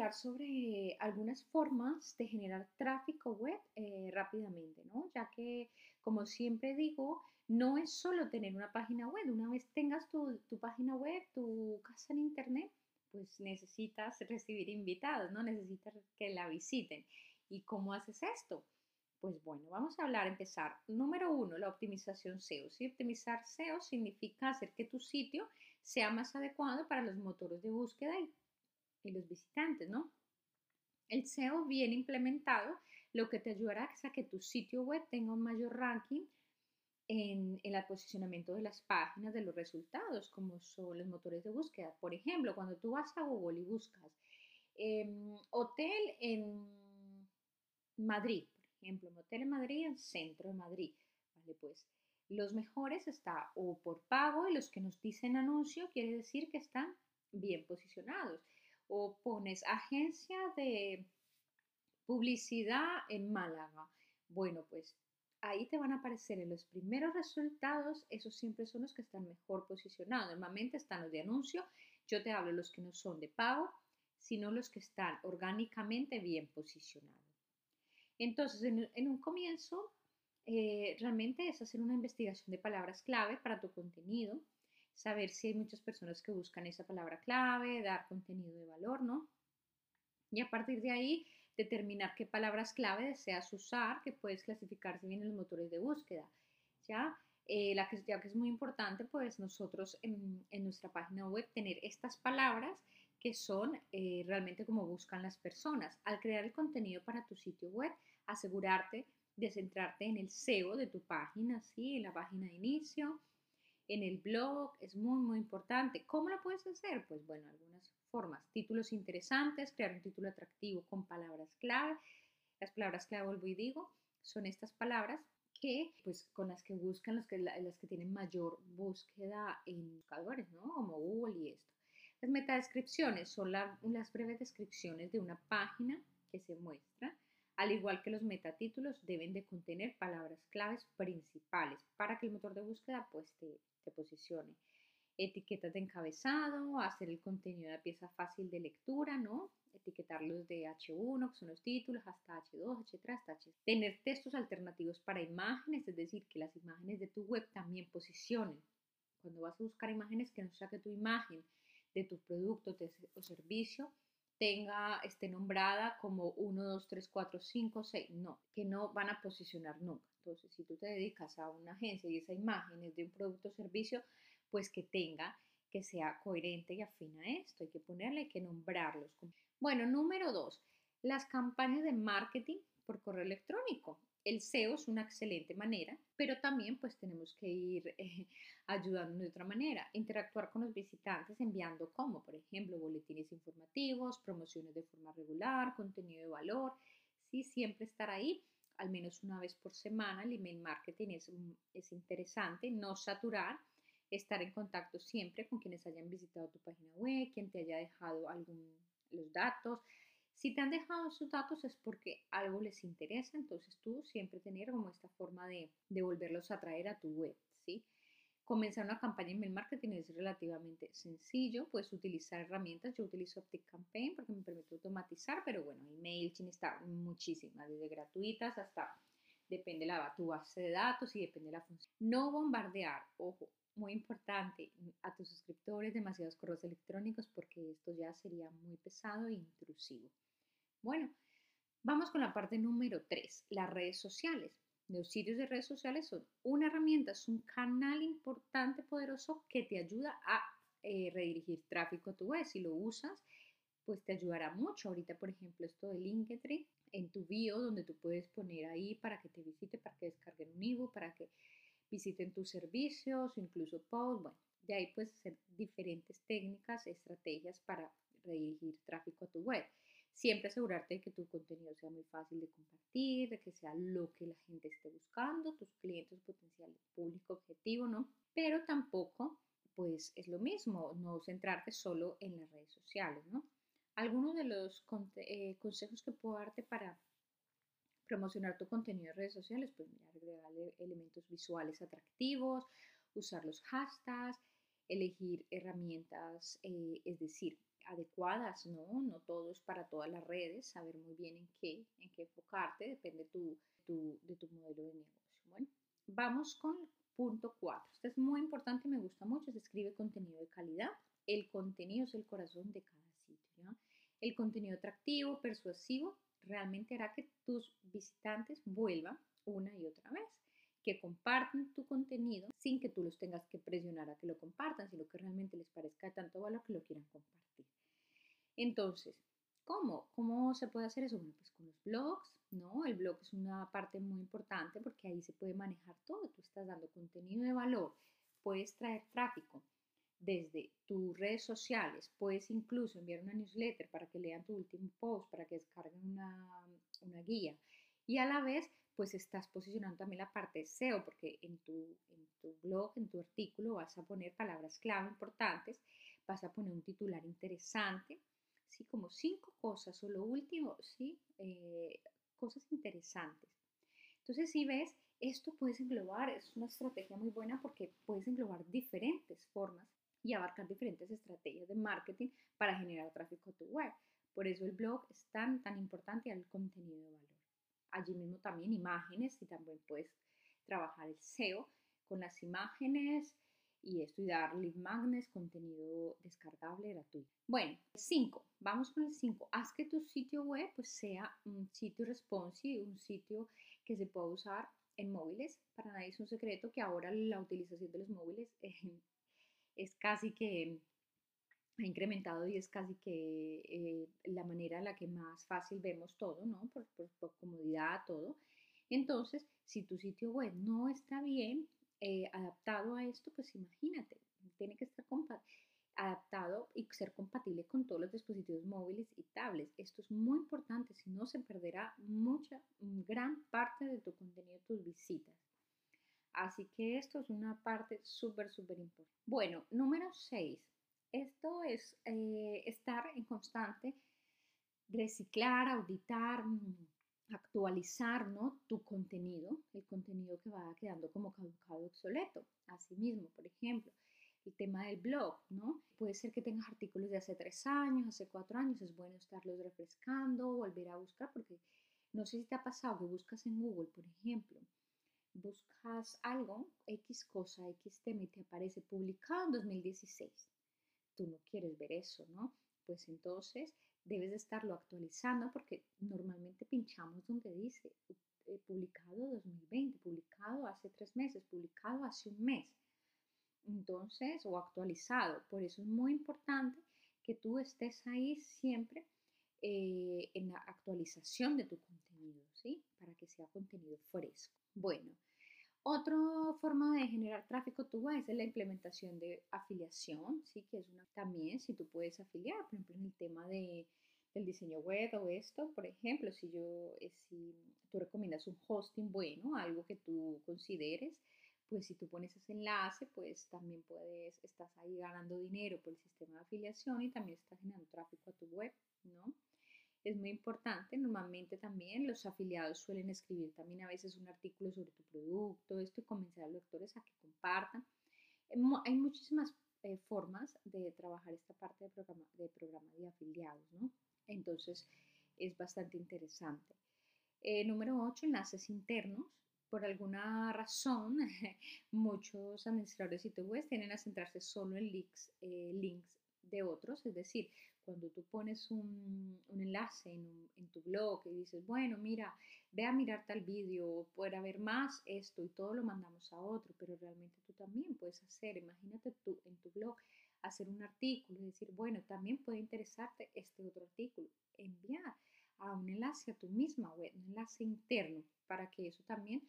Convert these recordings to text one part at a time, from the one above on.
Hablar sobre algunas formas de generar tráfico web eh, rápidamente, ¿no? Ya que, como siempre digo, no es solo tener una página web. Una vez tengas tu, tu página web, tu casa en internet, pues necesitas recibir invitados, ¿no? Necesitas que la visiten. ¿Y cómo haces esto? Pues bueno, vamos a hablar, empezar. Número uno, la optimización SEO. ¿sí? Optimizar SEO significa hacer que tu sitio sea más adecuado para los motores de búsqueda y y los visitantes, ¿no? El SEO bien implementado lo que te ayudará es a que tu sitio web tenga un mayor ranking en, el posicionamiento de las páginas, de los resultados, como son los motores de búsqueda. Por ejemplo, cuando tú vas a Google y buscas em, hotel en Madrid, por ejemplo, hotel en Madrid, en centro de Madrid, ¿vale? Pues los mejores está o por pago y los que nos dicen anuncio quiere decir que están bien posicionados o pones agencia de publicidad en Málaga. Bueno, pues ahí te van a aparecer en los primeros resultados, esos siempre son los que están mejor posicionados. Normalmente están los de anuncio, yo te hablo los que no son de pago, sino los que están orgánicamente bien posicionados. Entonces, en, un comienzo, eh, realmente es hacer una investigación de palabras clave para tu contenido saber si hay muchas personas que buscan esa palabra clave, dar contenido de valor, ¿no? Y a partir de ahí, determinar qué palabras clave deseas usar, que puedes clasificarse bien en los motores de búsqueda, ¿ya? Eh, la que, ya que es muy importante, pues nosotros en, nuestra página web tener estas palabras que son eh, realmente como buscan las personas. Al crear el contenido para tu sitio web, asegurarte de centrarte en el SEO de tu página, ¿sí? en la página de inicio, en el blog, es muy, muy importante. ¿Cómo lo puedes hacer? Pues bueno, algunas formas. Títulos interesantes, crear un título atractivo con palabras clave. Las palabras clave, vuelvo y digo, son estas palabras que, pues, con las que buscan las que, las que tienen mayor búsqueda en buscadores, ¿no? Como Google y esto. Las metadescripciones son las breves descripciones de una página que se muestra. Al igual que los metatítulos, deben de contener palabras claves principales para que el motor de búsqueda pues, te, te posicione. Etiquetas de encabezado, hacer el contenido de pieza fácil de lectura, ¿no? Etiquetarlos de H1, que son los títulos, hasta H2, H3, hasta H. Tener textos alternativos para imágenes, es decir, que las imágenes de tu web también posicionen. Cuando vas a buscar imágenes, que no sea que tu imagen de tu producto o servicio tenga, esté nombrada como 1, 2, 3, 4, 5, 6, no, que no van a posicionar nunca. Entonces, si tú te dedicas a una agencia y esa imagen es de un producto o servicio, pues que tenga, que sea coherente y afina a esto. Hay que ponerle, hay que nombrarlos. Bueno, número dos, las campañas de marketing por correo electrónico. El SEO es una excelente manera, pero también pues tenemos que ir eh, ayudando de otra manera. Interactuar con los visitantes enviando como, por ejemplo, boletines informativos, promociones de forma regular, contenido de valor. Sí, siempre estar ahí al menos una vez por semana. El email marketing es, es interesante, no saturar, estar en contacto siempre con quienes hayan visitado tu página web, quien te haya dejado algún, los datos. Si te han dejado sus datos es porque algo les interesa, entonces tú siempre tener como esta forma de, de volverlos a traer a tu web, ¿sí? Comenzar una campaña en mail marketing es relativamente sencillo, puedes utilizar herramientas, yo utilizo Campaign porque me permite automatizar, pero bueno, MailChimp está muchísimas, desde gratuitas hasta, depende la tu base de datos y depende de la función. No bombardear, ojo, muy importante, a tus suscriptores demasiados correos electrónicos porque esto ya sería muy pesado e intrusivo. Bueno, vamos con la parte número 3, las redes sociales. Los sitios de redes sociales son una herramienta, es un canal importante, poderoso que te ayuda a eh, redirigir tráfico a tu web. Si lo usas, pues te ayudará mucho. Ahorita, por ejemplo, esto de Linktree en tu bio, donde tú puedes poner ahí para que te visite, para que descarguen un ebook, para que visiten tus servicios, incluso post. Bueno, de ahí puedes hacer diferentes técnicas, estrategias para redirigir tráfico a tu web. Siempre asegurarte de que tu contenido sea muy fácil de compartir, de que sea lo que la gente esté buscando, tus clientes potenciales, público objetivo, ¿no? Pero tampoco, pues es lo mismo, no centrarte solo en las redes sociales, ¿no? Algunos de los eh, consejos que puedo darte para promocionar tu contenido en redes sociales, pues mira, agregarle elementos visuales atractivos, usar los hashtags, elegir herramientas, eh, es decir, adecuadas, ¿no? No todo es para todas las redes, saber muy bien en qué, en qué enfocarte, depende tu, de tu modelo de negocio. Bueno, vamos con punto 4. Este es muy importante, me gusta mucho, se escribe contenido de calidad. El contenido es el corazón de cada sitio. El contenido atractivo, persuasivo, realmente hará que tus visitantes vuelvan una y otra vez que compartan tu contenido sin que tú los tengas que presionar a que lo compartan, sino que realmente les parezca de tanto valor que lo quieran compartir. Entonces, ¿cómo? ¿Cómo se puede hacer eso? Bueno, pues con los blogs, ¿no? El blog es una parte muy importante porque ahí se puede manejar todo. Tú estás dando contenido de valor, puedes traer tráfico desde tus redes sociales, puedes incluso enviar una newsletter para que lean tu último post, para que descarguen una, una guía. Y a la vez pues estás posicionando también la parte SEO, porque en tu, en tu blog, en tu artículo, vas a poner palabras clave importantes, vas a poner un titular interesante, ¿sí? Como cinco cosas, o lo último, ¿sí? Eh, cosas interesantes. Entonces, si ves, esto puedes englobar, es una estrategia muy buena porque puedes englobar diferentes formas y abarcar diferentes estrategias de marketing para generar tráfico a tu web. Por eso el blog es tan, tan importante al contenido de valor allí mismo también imágenes y también puedes trabajar el SEO con las imágenes y dar lead magnets, contenido descargable gratuito. Bueno, 5, vamos con el 5. Haz que tu sitio web pues, sea un sitio responsive, un sitio que se pueda usar en móviles. Para nadie es un secreto que ahora la utilización de los móviles es casi que ha incrementado y es casi que eh, la manera en la que más fácil vemos todo, ¿no? Por, comodidad, todo. Entonces, si tu sitio web no está bien eh, adaptado a esto, pues imagínate, tiene que estar adaptado y ser compatible con todos los dispositivos móviles y tablets. Esto es muy importante, si no se perderá mucha, gran parte de tu contenido, tus visitas. Así que esto es una parte súper, súper importante. Bueno, número 6 esto es eh, estar en constante reciclar, auditar, mm, actualizar ¿no? tu contenido, el contenido que va quedando como caducado, obsoleto. Asimismo, por ejemplo, el tema del blog, ¿no? Puede ser que tengas artículos de hace tres años, hace cuatro años, es bueno estarlos refrescando, volver a buscar, porque no sé si te ha pasado que buscas en Google, por ejemplo, buscas algo, X cosa, X tema y te aparece publicado en 2016 tú no quieres ver eso, ¿no? Pues entonces debes de estarlo actualizando porque normalmente pinchamos donde dice eh, publicado 2020, publicado hace tres meses, publicado hace un mes. Entonces, o actualizado. Por eso es muy importante que tú estés ahí siempre eh, en la actualización de tu contenido, ¿sí? Para que sea contenido fresco. Bueno, otra forma de generar tráfico tu web es la implementación de afiliación, ¿sí? que es una, también si tú puedes afiliar, por ejemplo, en el tema de, del diseño web o esto, por ejemplo, si yo, eh, si tú recomiendas un hosting bueno, algo que tú consideres, pues si tú pones ese enlace, pues también puedes, estás ahí ganando dinero por el sistema de afiliación y también estás generando tráfico a tu web, ¿no? Es muy importante. Normalmente también los afiliados suelen escribir también a veces un artículo sobre tu producto, esto y convencer a los lectores a que compartan. Hay muchísimas eh, formas de trabajar esta parte de programa, de programa de afiliados, ¿no? Entonces es bastante interesante. Eh, número 8, enlaces internos. Por alguna razón, muchos administradores de sitios web a centrarse solo en links, eh, links de otros, es decir, cuando tú pones un, enlace en, tu blog y dices, bueno, mira, ve a mirar tal vídeo, puede ver más esto y todo lo mandamos a otro, pero realmente tú también puedes hacer, imagínate tú en tu blog hacer un artículo y decir, bueno, también puede interesarte este otro artículo, enviar a un enlace a tu misma web, un enlace interno, para que eso también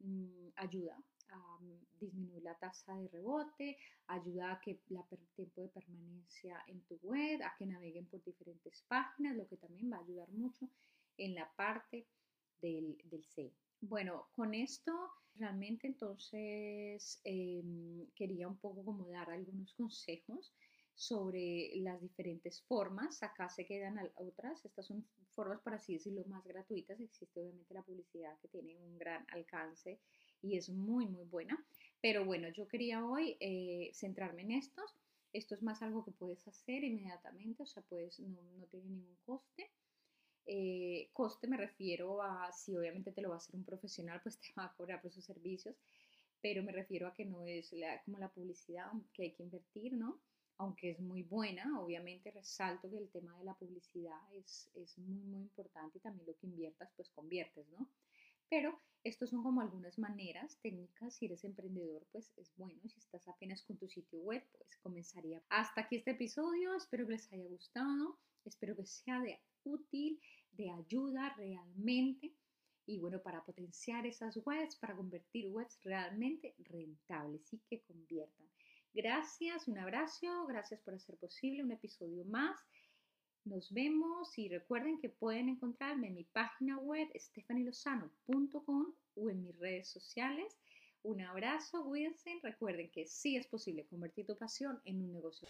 mm, ayuda a disminuir la tasa de rebote, ayuda a que la tiempo de permanencia en tu web, a que naveguen por diferentes páginas, lo que también va a ayudar mucho en la parte del, del SEO. Bueno, con esto realmente entonces em, quería un poco como dar algunos consejos sobre las diferentes formas. Acá se quedan otras. Estas son formas, por así decirlo, más gratuitas. Existe obviamente la publicidad que tiene un gran alcance y es muy, muy buena. Pero bueno, yo quería hoy eh, centrarme en estos. Esto es más algo que puedes hacer inmediatamente, o sea, pues no, no tiene ningún coste. Eh, coste me refiero a, si obviamente te lo va a hacer un profesional, pues te va a cobrar por sus servicios, pero me refiero a que no es como la publicidad que hay que invertir, ¿no? Aunque es muy buena, obviamente resalto que el tema de la publicidad es, es muy, muy importante y también lo que inviertas, pues conviertes, ¿no? Pero estos son como algunas maneras técnicas. Si eres emprendedor, pues es bueno. Si estás apenas con tu sitio web, pues comenzaría. Hasta aquí este episodio. Espero que les haya gustado. Espero que sea de útil de ayuda realmente y bueno, para potenciar esas webs, para convertir webs realmente rentables y que conviertan. Gracias, un abrazo, gracias por hacer posible un episodio más. Nos vemos y recuerden que pueden encontrarme en mi página web stefanilozano.com o en mis redes sociales. Un abrazo, cuídense. Recuerden que sí es posible convertir tu pasión en un negocio.